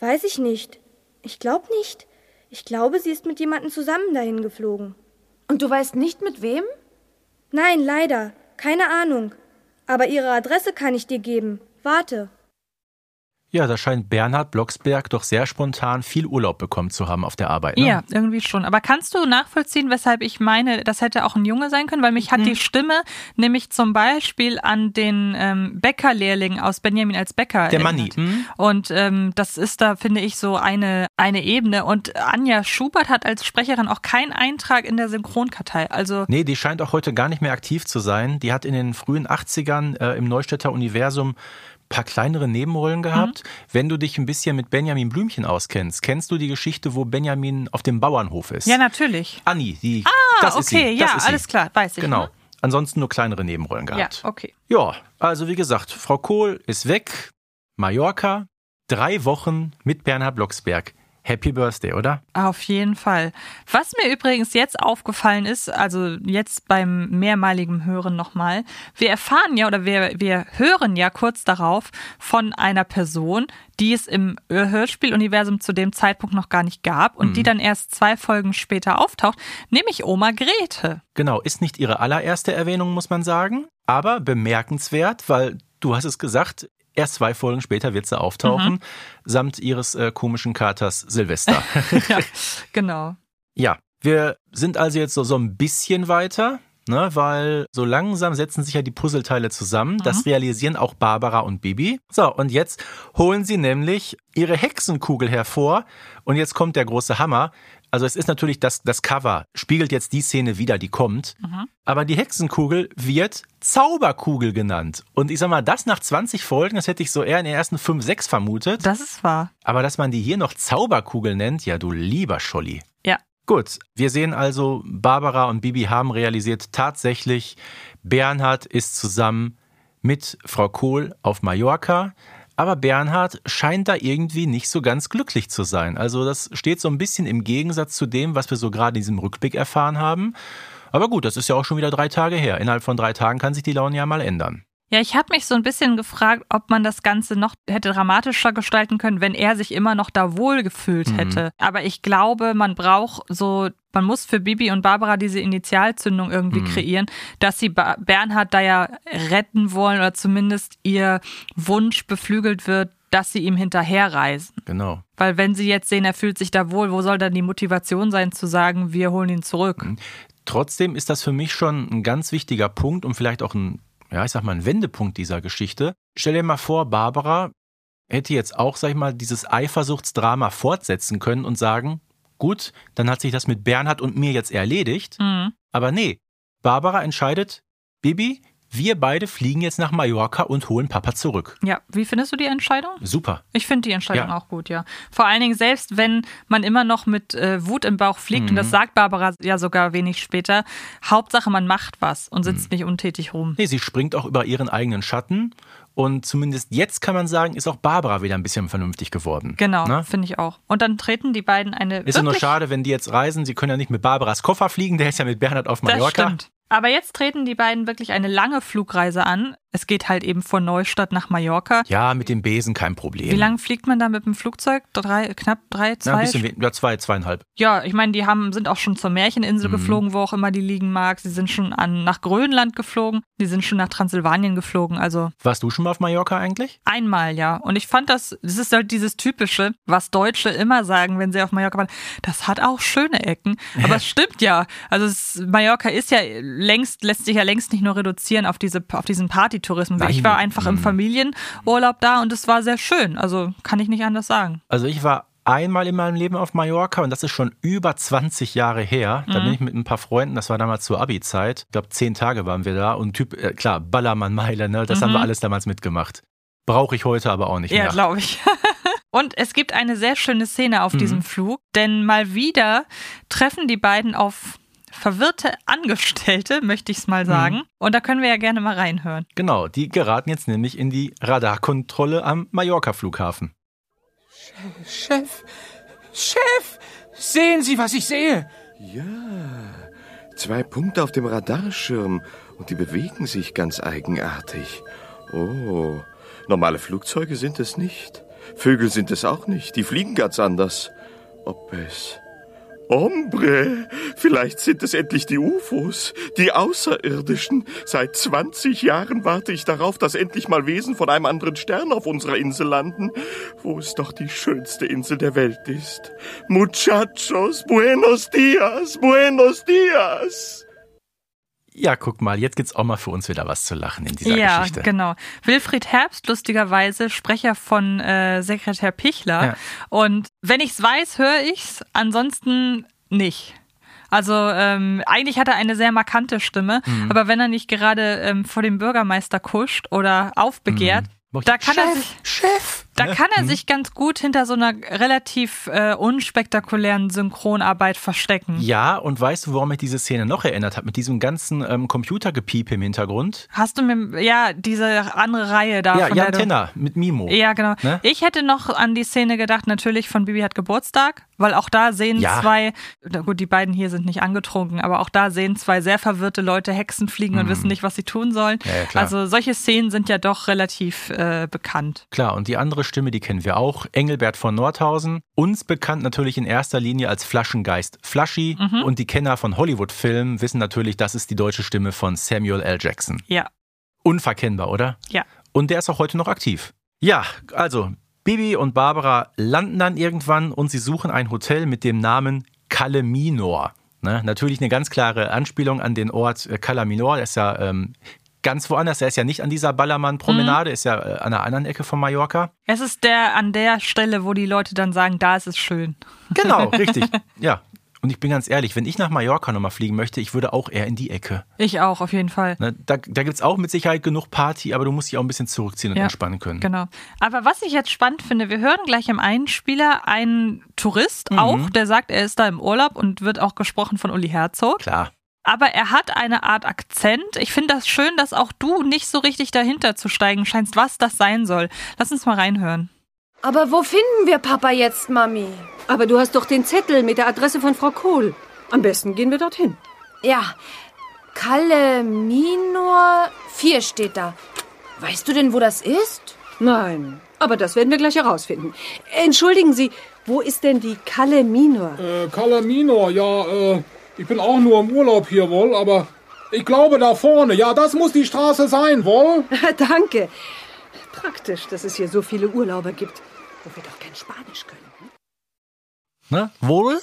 Weiß ich nicht. Ich glaube nicht. Ich glaube, sie ist mit jemandem zusammen dahin geflogen. Und du weißt nicht mit wem? Nein, leider. Keine Ahnung. Aber ihre Adresse kann ich dir geben. Warte. Ja, da scheint Bernhard Blocksberg doch sehr spontan viel Urlaub bekommen zu haben auf der Arbeit. Ne? Ja, irgendwie schon. Aber kannst du nachvollziehen, weshalb ich meine, das hätte auch ein Junge sein können? Weil mich hat Mhm. die Stimme nämlich zum Beispiel an den ähm, Bäckerlehrling aus Benjamin als Bäcker Der Manni. Mhm. Und ähm, das ist da, finde ich, so eine, eine Ebene. Und Anja Schubert hat als Sprecherin auch keinen Eintrag in der Synchronkartei. Also Nee, die scheint auch heute gar nicht mehr aktiv zu sein. Die hat in den frühen 80ern äh, im Neustädter Universum paar kleinere Nebenrollen gehabt. Wenn du dich ein bisschen mit Benjamin Blümchen auskennst, kennst du die Geschichte, wo Benjamin auf dem Bauernhof ist? ja, natürlich. Anni, die. Ah, das ist okay, sie, das ja, ist alles klar, weiß ich. Genau. Ne? Ansonsten nur kleinere Nebenrollen Ja, gehabt. okay. Ja, also wie gesagt, Frau Kohl ist weg. Mallorca, drei Wochen mit Bernhard Blocksberg. Happy Birthday, oder? Auf jeden Fall. Was mir übrigens jetzt aufgefallen ist, also jetzt beim mehrmaligen Hören nochmal, wir erfahren ja oder wir, wir hören ja kurz darauf von einer Person, die es im Hörspieluniversum zu dem Zeitpunkt noch gar nicht gab und die dann erst zwei Folgen später auftaucht, nämlich Oma Grete. Genau, ist nicht ihre allererste Erwähnung, muss man sagen, aber bemerkenswert, weil du hast es gesagt, erst zwei Folgen später wird sie auftauchen, samt ihres äh, komischen Katers Silvester. ja, genau. ja, wir sind also jetzt so, so ein bisschen weiter. Ne, weil so langsam setzen sich ja die Puzzleteile zusammen. Das realisieren auch Barbara und Bibi. So, und jetzt holen sie nämlich ihre Hexenkugel hervor. Und jetzt kommt der große Hammer. Also es ist natürlich das, das Cover, spiegelt jetzt die Szene wieder, die kommt. Aber die Hexenkugel wird Zauberkugel genannt. Und ich sag mal, das nach 20 Folgen, das hätte ich so eher in den ersten 5, 6 vermutet. Das ist wahr. Aber dass man die hier noch Zauberkugel nennt, ja du lieber Scholli. Ja. Gut, wir sehen also, Barbara und Bibi haben realisiert, tatsächlich, Bernhard ist zusammen mit Frau Kohl auf Mallorca. Aber Bernhard scheint da irgendwie nicht so ganz glücklich zu sein. Also das steht so ein bisschen im Gegensatz zu dem, was wir so gerade in diesem Rückblick erfahren haben. Aber gut, das ist ja auch schon wieder drei Tage her. Innerhalb von drei Tagen kann sich die Laune ja mal ändern. Ja, ich habe mich so ein bisschen gefragt, ob man das Ganze noch hätte dramatischer gestalten können, wenn er sich immer noch da wohl gefühlt Mhm. hätte. Aber ich glaube, man braucht so, man muss für Bibi und Barbara diese Initialzündung irgendwie Mhm. kreieren, dass sie Bernhard da ja retten wollen oder zumindest ihr Wunsch beflügelt wird, dass sie ihm hinterherreisen. Genau. Weil wenn sie jetzt sehen, er fühlt sich da wohl, wo soll dann die Motivation sein zu sagen, wir holen ihn zurück? Trotzdem ist das für mich schon ein ganz wichtiger Punkt und vielleicht auch ein, ja, ich sag mal, ein Wendepunkt dieser Geschichte. Stell dir mal vor, Barbara hätte jetzt auch, sag ich mal, dieses Eifersuchtsdrama fortsetzen können und sagen, gut, dann hat sich das mit Bernhard und mir jetzt erledigt. Mhm. Aber nee, Barbara entscheidet, Bibi, wir beide fliegen jetzt nach Mallorca und holen Papa zurück. Ja, wie findest du die Entscheidung? Super. Ich finde die Entscheidung Ja. auch gut, ja. Vor allen Dingen, selbst wenn man immer noch mit äh, Wut im Bauch fliegt, und das sagt Barbara ja sogar wenig später, Hauptsache man macht was und sitzt nicht untätig rum. Nee, sie springt auch über ihren eigenen Schatten und zumindest jetzt kann man sagen, ist auch Barbara wieder ein bisschen vernünftig geworden. Genau, Ne? finde ich auch. Und dann treten die beiden eine. Ist ja nur schade, wenn die jetzt reisen. Sie können ja nicht mit Barbaras Koffer fliegen, der ist ja mit Bernhard auf Das Mallorca. stimmt. Aber jetzt treten die beiden wirklich eine lange Flugreise an. Es geht halt eben von Neustadt nach Mallorca. Ja, mit dem Besen kein Problem. Wie lange fliegt man da mit dem Flugzeug? Drei, knapp drei, Ja, zwei? ein bisschen ja, zwei, zweieinhalb. Ja, ich meine, die haben, sind auch schon zur Märcheninsel Mhm. geflogen, wo auch immer die liegen mag. Sie sind schon an, nach Grönland geflogen. Die sind schon nach Transsilvanien geflogen. Also Warst du schon mal auf Mallorca eigentlich? einmal, ja. Und ich fand das, das ist halt dieses Typische, was Deutsche immer sagen, wenn sie auf Mallorca waren. Das hat auch schöne Ecken. Aber es stimmt ja. Also es, Mallorca ist ja längst, lässt sich ja längst nicht nur reduzieren auf diese, auf diesen Partytourismus. Ich Nein. war einfach im Mhm. Familienurlaub da und es war sehr schön. Also kann ich nicht anders sagen. Also ich war einmal in meinem Leben auf Mallorca und das ist schon über 20 Jahre her. Da bin ich mit ein paar Freunden, das war damals zur Abi-Zeit. Ich glaube, zehn Tage waren wir da und Typ, äh, klar, Ballermann-Meile, ne? das haben wir alles damals mitgemacht. Brauche ich heute aber auch nicht Ja, mehr. glaube ich. Und es gibt eine sehr schöne Szene auf Mhm. diesem Flug, denn mal wieder treffen die beiden auf verwirrte Angestellte, möchte ich es mal sagen. Und da können wir ja gerne mal reinhören. Genau, die geraten jetzt nämlich in die Radarkontrolle am Mallorca-Flughafen. Chef, Chef, sehen Sie, was ich sehe? Zwei Punkte auf dem Radarschirm und die bewegen sich ganz eigenartig. Oh, normale Flugzeuge sind es nicht. Vögel sind es auch nicht. Die fliegen ganz anders. Ob es. Hombre, vielleicht sind es endlich die UFOs, die Außerirdischen. Seit 20 Jahren warte ich darauf, dass endlich mal Wesen von einem anderen Stern auf unserer Insel landen, wo es doch die schönste Insel der Welt ist. Muchachos, buenos dias, buenos dias. Ja, guck mal, jetzt gibt's auch mal für uns wieder was zu lachen in dieser ja, Geschichte. genau. Wilfried Herbst, lustigerweise Sprecher von äh, Sekretär Pichler. Ja. Und wenn ich's weiß, höre ich's. Ansonsten nicht. Also ähm, eigentlich hat er eine sehr markante Stimme, Mhm. aber wenn er nicht gerade ähm, vor dem Bürgermeister kuscht oder aufbegehrt, da kann er sich Chef! Da Ne? kann er sich ganz gut hinter so einer relativ äh, unspektakulären Synchronarbeit verstecken. Ja, und weißt du, warum mich diese Szene noch erinnert hat? Mit diesem ganzen ähm, Computergepiep im Hintergrund. Hast du mir ja diese andere Reihe da ja, von Jan Tenner mit Mimo. Ja, genau. Ne? Ich hätte noch an die Szene gedacht, natürlich von Bibi hat Geburtstag, weil auch da sehen Ja. zwei, gut, die beiden hier sind nicht angetrunken, aber auch da sehen zwei sehr verwirrte Leute Hexen fliegen und wissen nicht, was sie tun sollen. Mhm. Ja, ja, also solche Szenen sind ja doch relativ äh, bekannt. Klar, und die andere Stimme, die kennen wir auch. Engelbert von Nordhausen. Uns bekannt natürlich in erster Linie als Flaschengeist Flashy. Mhm. Und die Kenner von Hollywood-Filmen wissen natürlich, das ist die deutsche Stimme von Samuel L. Jackson. Ja, Unverkennbar, oder? ja. Und der ist auch heute noch aktiv. Ja, also Bibi und Barbara landen dann irgendwann und sie suchen ein Hotel mit dem Namen Calle Minor. Ne? Natürlich eine ganz klare Anspielung an den Ort äh, Cala Minor. Der ist ja ähm, ganz woanders. Der ist ja nicht an dieser Ballermann-Promenade, ist ja äh, an einer anderen Ecke von Mallorca. Es ist der an der Stelle, wo die Leute dann sagen, da ist es schön. Genau, richtig. Ja. Und ich bin ganz ehrlich, wenn ich nach Mallorca nochmal fliegen möchte, ich würde auch eher in die Ecke. Ich auch, auf jeden Fall. Ne? Da, da gibt es auch mit Sicherheit genug Party, aber du musst dich auch ein bisschen zurückziehen und Ja, entspannen können. Genau. Aber was ich jetzt spannend finde, wir hören gleich im Einspieler einen Tourist Mhm. auch, der sagt, er ist da im Urlaub und wird auch gesprochen von Uli Herzog. Klar. Aber er hat eine Art Akzent. Ich finde das schön, dass auch du nicht so richtig dahinter zu steigen scheinst, was das sein soll. Lass uns mal reinhören. Aber wo finden wir Papa jetzt, Mami? Aber du hast doch den Zettel mit der Adresse von Frau Kohl. Am besten gehen wir dorthin. Ja, Kalle Minor 4 steht da. Weißt du denn, wo das ist? Nein, aber das werden wir gleich herausfinden. Entschuldigen Sie, wo ist denn die Kalle Minor? Äh, Calamino, ja, äh, ich bin auch nur im Urlaub hier wohl, aber ich glaube da vorne, ja, das muss die Straße sein, wohl? Danke. Praktisch, dass es hier so viele Urlauber gibt, wo wir doch kein Spanisch können. Ne? Wohl?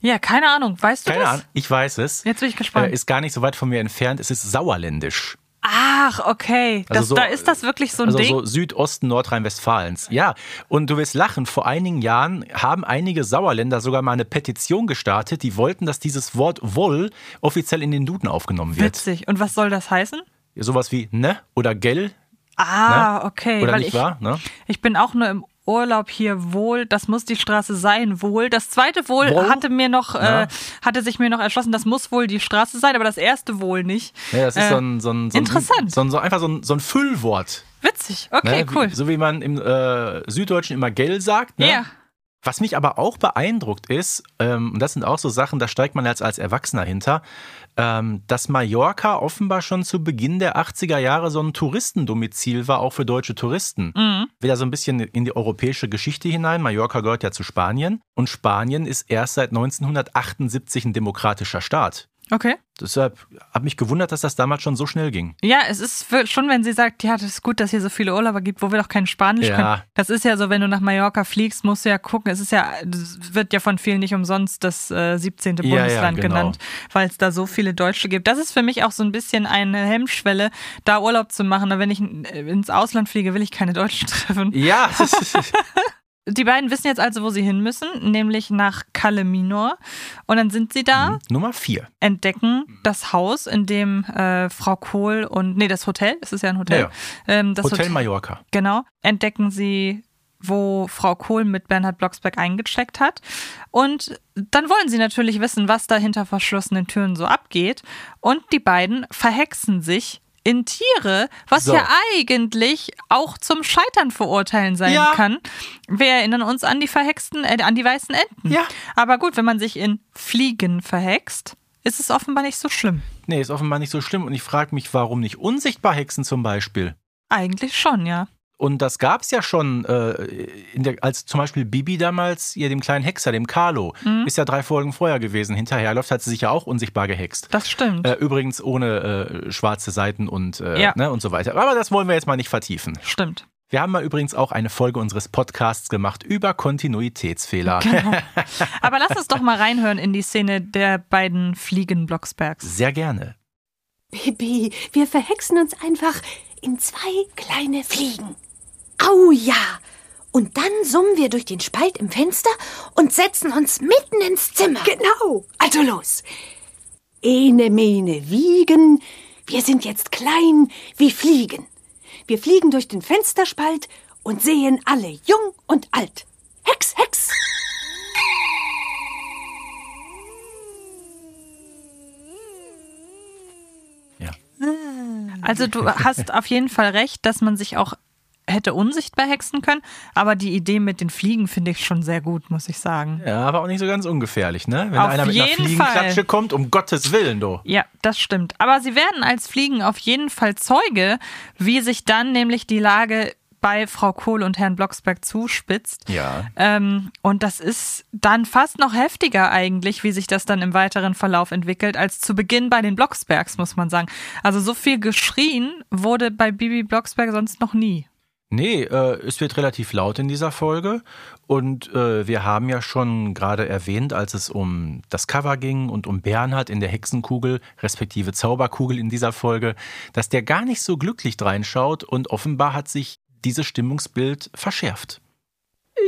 Ja, keine Ahnung. Weißt du Keine das? Ahnung. Ich weiß es. Jetzt bin ich gespannt. Äh, ist gar nicht so weit von mir entfernt. Es ist sauerländisch. Ach, okay. Das, Also so- da ist das wirklich so ein Also Ding. so Südosten Nordrhein-Westfalens. Ja, und du wirst lachen, vor einigen Jahren haben einige Sauerländer sogar mal eine Petition gestartet, die wollten, dass dieses Wort woll offiziell in den Duden aufgenommen wird. Witzig. Und was soll das heißen? Sowas wie ne oder gell Ah, okay. oder weil nicht ich, wahr? Ne? Ich bin auch nur im Urlaub hier wohl. Das muss die Straße sein, wohl. Das zweite wohl, Wohl? hatte mir noch, Ja. äh, hatte sich mir noch erschlossen, das muss wohl die Straße sein, aber das erste wohl nicht. Ja, das ist Äh, so ein, so ein, so ein, interessant. So ein, so einfach so ein, so ein Füllwort. Witzig. Okay, ne? cool. Wie, so wie man im äh, Süddeutschen immer gell sagt. Ne? Ja. Was mich aber auch beeindruckt ist, ähm, und das sind auch so Sachen, da steigt man jetzt als Erwachsener hinter, ähm, dass Mallorca offenbar schon zu Beginn der 80er Jahre so ein Touristendomizil war, auch für deutsche Touristen. Mhm. Wieder so ein bisschen in die europäische Geschichte hinein. Mallorca gehört ja zu Spanien und Spanien ist erst seit 1978 ein demokratischer Staat. Okay. Deshalb hat mich gewundert, dass das damals schon so schnell ging. Ja, es ist schon, wenn sie sagt, ja, das ist gut, dass hier so viele Urlauber gibt, wo wir doch kein Spanisch Ja. können. Das ist ja so, wenn du nach Mallorca fliegst, musst du ja gucken. Es ist ja, das wird ja von vielen nicht umsonst das äh, 17. Ja, ja, Bundesland genau. genannt, weil es da so viele Deutsche gibt. Das ist für mich auch so ein bisschen eine Hemmschwelle, da Urlaub zu machen. Wenn ich äh, ins Ausland fliege, will ich keine Deutschen treffen. Ja, Die beiden wissen jetzt also, wo sie hin müssen, nämlich nach Calle Minor. Und dann sind sie da. Nummer vier. entdecken das Haus, in dem äh, Frau Kohl und nee, das Hotel, es ist ja ein Hotel. Ja, Ähm, das Hotel Hotel Mallorca. Genau. Entdecken sie wo Frau Kohl mit Bernhard Blocksberg eingecheckt hat. Und dann wollen sie natürlich wissen, was da hinter verschlossenen Türen so abgeht. Und die beiden verhexen sich in Tiere, was So. ja eigentlich auch zum Scheitern verurteilen sein Ja. kann. Wir erinnern uns an die verhexten, äh, an die weißen Enten. Ja. Aber gut, wenn man sich in Fliegen verhext, ist es offenbar nicht so schlimm. Nee, ist offenbar nicht so schlimm. Und ich frage mich, warum nicht unsichtbar Hexen zum Beispiel? Eigentlich schon, ja. Und das gab es ja schon, äh, in der, als zum Beispiel Bibi damals, ihr dem kleinen Hexer, dem Carlo, Mhm. ist ja drei Folgen vorher gewesen. Hinterherläuft hat sie sich ja auch unsichtbar gehext. Das stimmt. Äh, übrigens ohne äh, schwarze Seiten und, äh, Ja. ne, und so weiter. Aber das wollen wir jetzt mal nicht vertiefen. Stimmt. Wir haben mal übrigens auch eine Folge unseres Podcasts gemacht über Kontinuitätsfehler. Genau. Aber lass uns doch mal reinhören in die Szene der beiden Fliegen Blocksbergs. Sehr gerne. Bibi, wir verhexen uns einfach in zwei kleine Fliegen. Au ja! Und dann summen wir durch den Spalt im Fenster und setzen uns mitten ins Zimmer. Genau. Also los. Ene, mene, wiegen. Wir sind jetzt klein wie Fliegen. Wir fliegen durch den Fensterspalt und sehen alle jung und alt. Hex, Hex. Also du hast auf jeden Fall recht, dass man sich auch hätte unsichtbar hexen können, aber die Idee mit den Fliegen finde ich schon sehr gut, muss ich sagen. Ja, aber auch nicht so ganz ungefährlich, ne? Wenn Auf einer mit einer Fliegenklatsche Fall. kommt, um Gottes Willen, du. Ja, das stimmt. Aber sie werden als Fliegen auf jeden Fall Zeuge, wie sich dann nämlich die Lage bei Frau Kohl und Herrn Blocksberg zuspitzt. Ja. Ähm, und das ist dann fast noch heftiger eigentlich, wie sich das dann im weiteren Verlauf entwickelt, als zu Beginn bei den Blocksbergs, muss man sagen. Also so viel geschrien wurde bei Bibi Blocksberg sonst noch nie. Nee, äh, es wird relativ laut in dieser Folge und äh, wir haben ja schon gerade erwähnt, als es um das Cover ging und um Bernhard in der Hexenkugel, respektive Zauberkugel in dieser Folge, dass der gar nicht so glücklich reinschaut und offenbar hat sich dieses Stimmungsbild verschärft.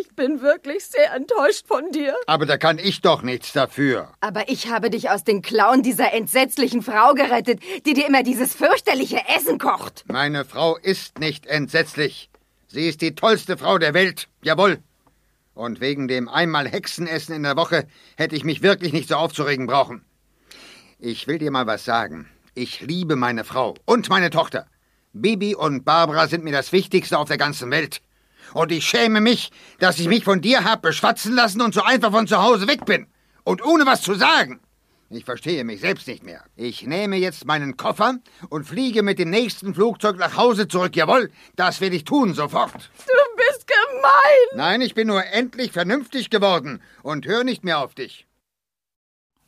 Ich bin wirklich sehr enttäuscht von dir. Aber da kann ich doch nichts dafür. Aber ich habe dich aus den Klauen dieser entsetzlichen Frau gerettet, die dir immer dieses fürchterliche Essen kocht. Meine Frau ist nicht entsetzlich. Sie ist die tollste Frau der Welt. Jawohl. Und wegen dem einmal Hexenessen in der Woche hätte ich mich wirklich nicht so aufzuregen brauchen. Ich will dir mal was sagen. Ich liebe meine Frau und meine Tochter. Bibi und Barbara sind mir das Wichtigste auf der ganzen Welt. Und ich schäme mich, dass ich mich von dir hab beschwatzen lassen und so einfach von zu Hause weg bin. Und ohne was zu sagen. Ich verstehe mich selbst nicht mehr. Ich nehme jetzt meinen Koffer und fliege mit dem nächsten Flugzeug nach Hause zurück. Jawohl, das werde ich tun sofort. Du bist gemein. Nein, ich bin nur endlich vernünftig geworden und höre nicht mehr auf dich.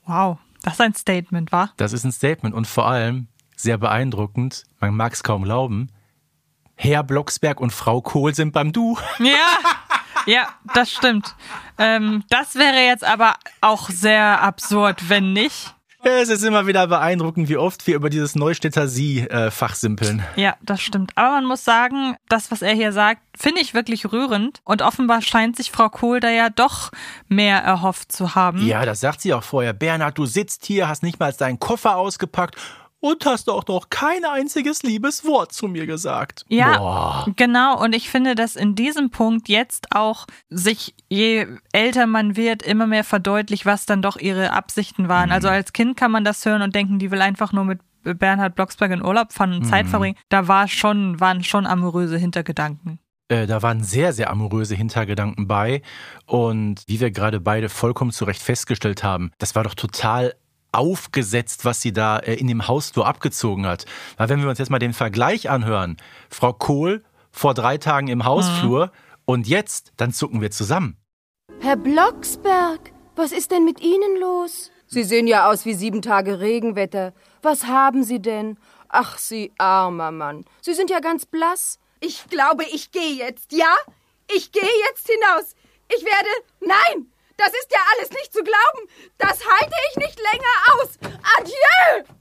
Wow, das ist ein Statement, wa? Das ist ein Statement und vor allem sehr beeindruckend, man mag es kaum glauben, Herr Blocksberg und Frau Kohl sind beim Du. Ja, ja, das stimmt. Ähm, das wäre jetzt aber auch sehr absurd, wenn nicht. Es ist immer wieder beeindruckend, wie oft wir über dieses Neustädter Sie äh, fachsimpeln. Ja, das stimmt. Aber man muss sagen, das, was er hier sagt, finde ich wirklich rührend. Und offenbar scheint sich Frau Kohl da ja doch mehr erhofft zu haben. Ja, das sagt sie auch vorher. Bernhard, du sitzt hier, hast nicht mal deinen Koffer ausgepackt und hast auch noch kein einziges liebes Wort zu mir gesagt. Ja, Boah. genau. Und ich finde, dass in diesem Punkt jetzt auch sich, je älter man wird, immer mehr verdeutlicht, was dann doch ihre Absichten waren. Mhm. Also als Kind kann man das hören und denken, die will einfach nur mit Bernhard Blocksberg in Urlaub fahren und Zeit Mhm. verbringen. Da war schon, waren schon amoröse Hintergedanken. Äh, da waren sehr, sehr amoröse Hintergedanken bei. Und wie wir gerade beide vollkommen zu Recht festgestellt haben, das war doch total aufgesetzt, was sie da äh, in dem Hausflur abgezogen hat. Weil wenn wir uns jetzt mal den Vergleich anhören, Frau Kohl vor drei Tagen im Hausflur und jetzt, dann zucken wir zusammen. Herr Blocksberg, was ist denn mit Ihnen los? Sie sehen ja aus wie sieben Tage Regenwetter. Was haben Sie denn? Ach, Sie armer Mann. Sie sind ja ganz blass. Ich glaube, ich gehe jetzt, ja? Ich gehe jetzt hinaus. Ich werde. Nein! Das ist ja alles nicht zu glauben. Das halte ich nicht länger aus. Adieu!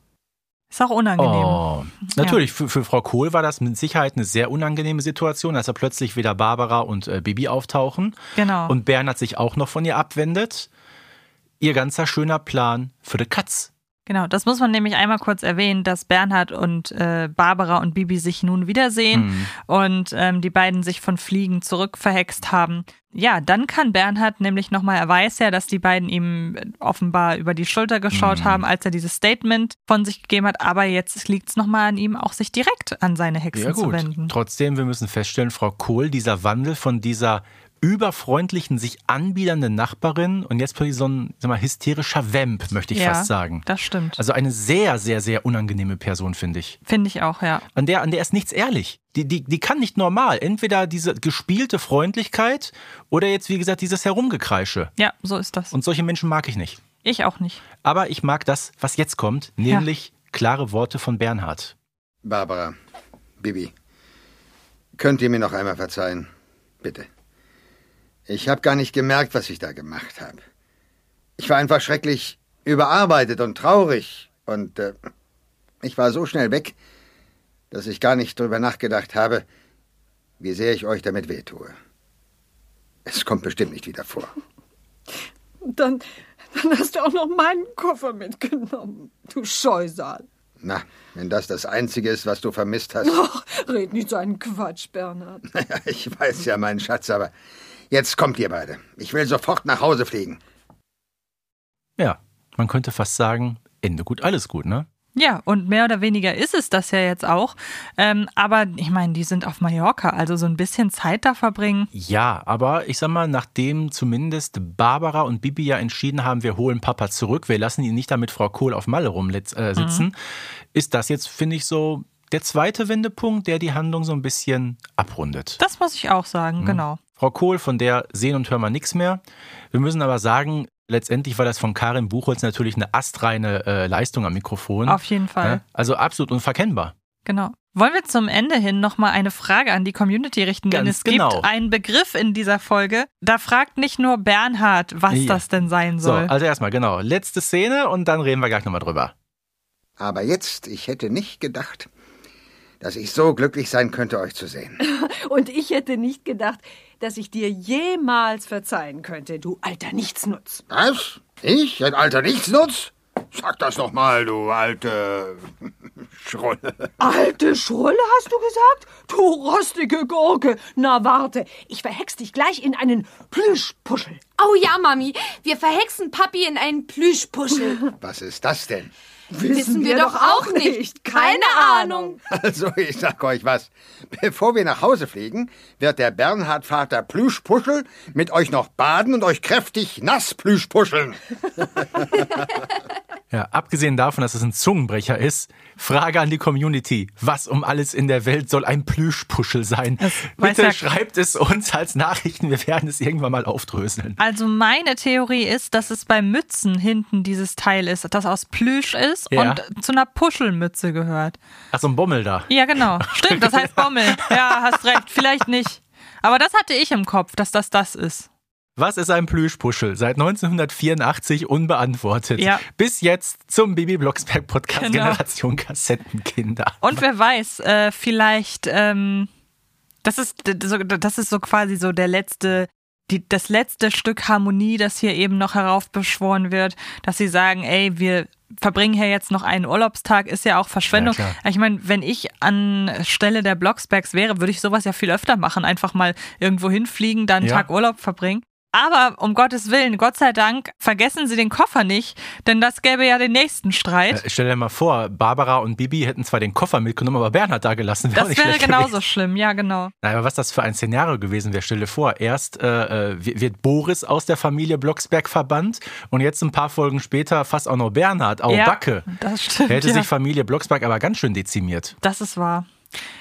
Ist auch unangenehm. Oh, natürlich, für, für Frau Kohl war das mit Sicherheit eine sehr unangenehme Situation, als da plötzlich wieder Barbara und äh, Bibi auftauchen. Genau. Und Bernhard sich auch noch von ihr abwendet. Ihr ganzer schöner Plan für die Katz. Genau, das muss man nämlich einmal kurz erwähnen, dass Bernhard und äh, Barbara und Bibi sich nun wiedersehen Mhm. und ähm, die beiden sich von Fliegen zurückverhext haben. Ja, dann kann Bernhard nämlich nochmal, er weiß ja, dass die beiden ihm offenbar über die Schulter geschaut Mhm. haben, als er dieses Statement von sich gegeben hat, aber jetzt liegt es nochmal an ihm, auch sich direkt an seine Hexen Ja zu wenden. Trotzdem, wir müssen feststellen, Frau Kohl, dieser Wandel von dieser überfreundlichen, sich anbiedernden Nachbarin und jetzt plötzlich so ein sag mal, hysterischer Vamp, möchte ich Ja, fast sagen. Das stimmt. Also eine sehr, sehr, sehr unangenehme Person, finde ich. Finde ich auch, ja. An der, an der ist nichts ehrlich. Die, die, die kann nicht normal. Entweder diese gespielte Freundlichkeit oder jetzt, wie gesagt, dieses Herumgekreische. Ja, so ist das. Und solche Menschen mag ich nicht. Ich auch nicht. Aber ich mag das, was jetzt kommt, nämlich klare Worte von Bernhard. Barbara, Bibi, könnt ihr mir noch einmal verzeihen? Bitte. Ich habe gar nicht gemerkt, was ich da gemacht habe. Ich war einfach schrecklich überarbeitet und traurig und äh, ich war so schnell weg, dass ich gar nicht drüber nachgedacht habe, wie sehr ich euch damit wehtue. Es kommt bestimmt nicht wieder vor. Dann, dann hast du auch noch meinen Koffer mitgenommen, du Scheusal. Na, wenn das das Einzige ist, was du vermisst hast. Ach, red nicht so einen Quatsch, Bernhard. Naja, ich weiß ja, mein Schatz, aber jetzt kommt ihr beide. Ich will sofort nach Hause fliegen. Ja, man könnte fast sagen, Ende gut, alles gut, ne? Ja, und mehr oder weniger ist es das ja jetzt auch. Ähm, aber ich meine, die sind auf Mallorca, also so ein bisschen Zeit da verbringen. Ja, aber ich sag mal, nachdem zumindest Barbara und Bibi ja entschieden haben, wir holen Papa zurück, wir lassen ihn nicht da mit Frau Kohl auf Malle rumsitzen, äh, sitzen, Mhm. ist das jetzt, finde ich, so der zweite Wendepunkt, der die Handlung so ein bisschen abrundet. Das muss ich auch sagen, Mhm. genau. Frau Kohl, von der sehen und hören wir nichts mehr. Wir müssen aber sagen, letztendlich war das von Karin Buchholz natürlich eine astreine äh, Leistung am Mikrofon. Auf jeden Fall. Ja, Also absolut unverkennbar. Genau. Wollen wir zum Ende hin nochmal eine Frage an die Community richten? Denn Ganz es genau. gibt einen Begriff in dieser Folge, da fragt nicht nur Bernhard, was Ja. das denn sein So, soll. also erstmal, genau. Letzte Szene und dann reden wir gleich nochmal drüber. Aber jetzt, ich hätte nicht gedacht, dass ich so glücklich sein könnte, euch zu sehen. Und ich hätte nicht gedacht, dass ich dir jemals verzeihen könnte, du alter Nichtsnutz. Was? Ich? Ein alter Nichtsnutz? Sag das doch mal, du alte Schrulle. Alte Schrulle, hast du gesagt? Du rostige Gurke. Na warte, ich verhex dich gleich in einen Plüschpuschel. Oh ja, Mami, wir verhexen Papi in einen Plüschpuschel. Was ist das denn? Wissen wir doch auch nicht. Keine Ahnung. Also, ich sag euch was. Bevor wir nach Hause fliegen, wird der Bernhard-Vater Plüschpuschel mit euch noch baden und euch kräftig nass plüschpuscheln. Ja, abgesehen davon, dass es ein Zungenbrecher ist, Frage an die Community. Was um alles in der Welt soll ein Plüschpuschel sein? weiß Bitte ja- schreibt es uns als Nachrichten. Wir werden es irgendwann mal aufdröseln. Also meine Theorie ist, dass es bei Mützen hinten dieses Teil ist, das aus Plüsch ist Ja. und zu einer Puschelmütze gehört. Ach, so ein Bommel da. Ja, genau. Stimmt, das heißt Bommel. Ja, hast recht. Vielleicht nicht. Aber das hatte ich im Kopf, dass das das ist. Was ist ein Plüschpuschel? Seit 1984 unbeantwortet. Ja. Bis jetzt zum Bibi Blocksberg Podcast Genau. Generation Kassettenkinder. Und wer weiß, äh, vielleicht, ähm, das ist, so- das ist so quasi so der letzte, die, das letzte Stück Harmonie, das hier eben noch heraufbeschworen wird, dass sie sagen, ey, wir verbringen hier jetzt noch einen Urlaubstag, ist ja auch Verschwendung. Ja, ich meine, wenn ich an Stelle der Blocksbergs wäre, würde ich sowas ja viel öfter machen. Einfach mal irgendwo hinfliegen, dann einen Ja. Tag Urlaub verbringen. Aber um Gottes Willen, Gott sei Dank, vergessen Sie den Koffer nicht, denn das gäbe ja den nächsten Streit. Äh, stell dir mal vor, Barbara und Bibi hätten zwar den Koffer mitgenommen, aber Bernhard da gelassen. Wäre auch das wäre genauso gewesen. schlimm, ja, genau. Naja, aber was das für ein Szenario gewesen wäre, stell dir vor, erst äh, äh, wird Boris aus der Familie Blocksberg verbannt und jetzt ein paar Folgen später fast auch noch Bernhard, au Ja, Backe. Das stimmt. Hätte ja. sich Familie Blocksberg aber ganz schön dezimiert. Das ist wahr.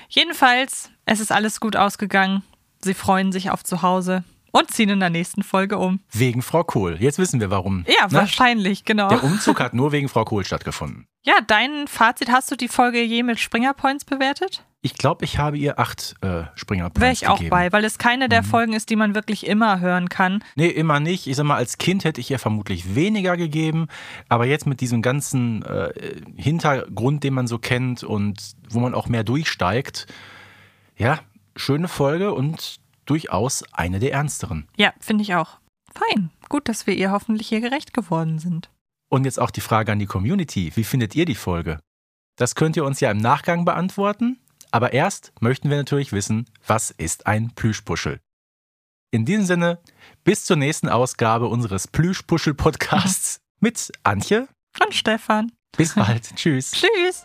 Jedenfalls, es ist alles gut ausgegangen. Sie freuen sich auf zu Hause und ziehen in der nächsten Folge um. Wegen Frau Kohl. Jetzt wissen wir warum. Ja, Ne? wahrscheinlich, genau. Der Umzug hat nur wegen Frau Kohl stattgefunden. Ja, dein Fazit, hast du die Folge je mit Springer Points bewertet? Ich glaube, ich habe ihr acht äh, Springer Wäre ich auch gegeben. bei, weil es keine Mhm. der Folgen ist, die man wirklich immer hören kann. Nee, immer nicht. Ich sag mal, als Kind hätte ich ihr vermutlich weniger gegeben. Aber jetzt mit diesem ganzen äh, Hintergrund, den man so kennt und wo man auch mehr durchsteigt, ja, schöne Folge und durchaus eine der ernsteren. Ja, finde ich auch. Fein. Gut, dass wir ihr hoffentlich hier gerecht geworden sind. Und jetzt auch die Frage an die Community. Wie findet ihr die Folge? Das könnt ihr uns ja im Nachgang beantworten. Aber erst möchten wir natürlich wissen, was ist ein Plüschpuschel? In diesem Sinne, bis zur nächsten Ausgabe unseres Plüschpuschel-Podcasts mit Antje und Stefan. Bis bald. Tschüss. Tschüss.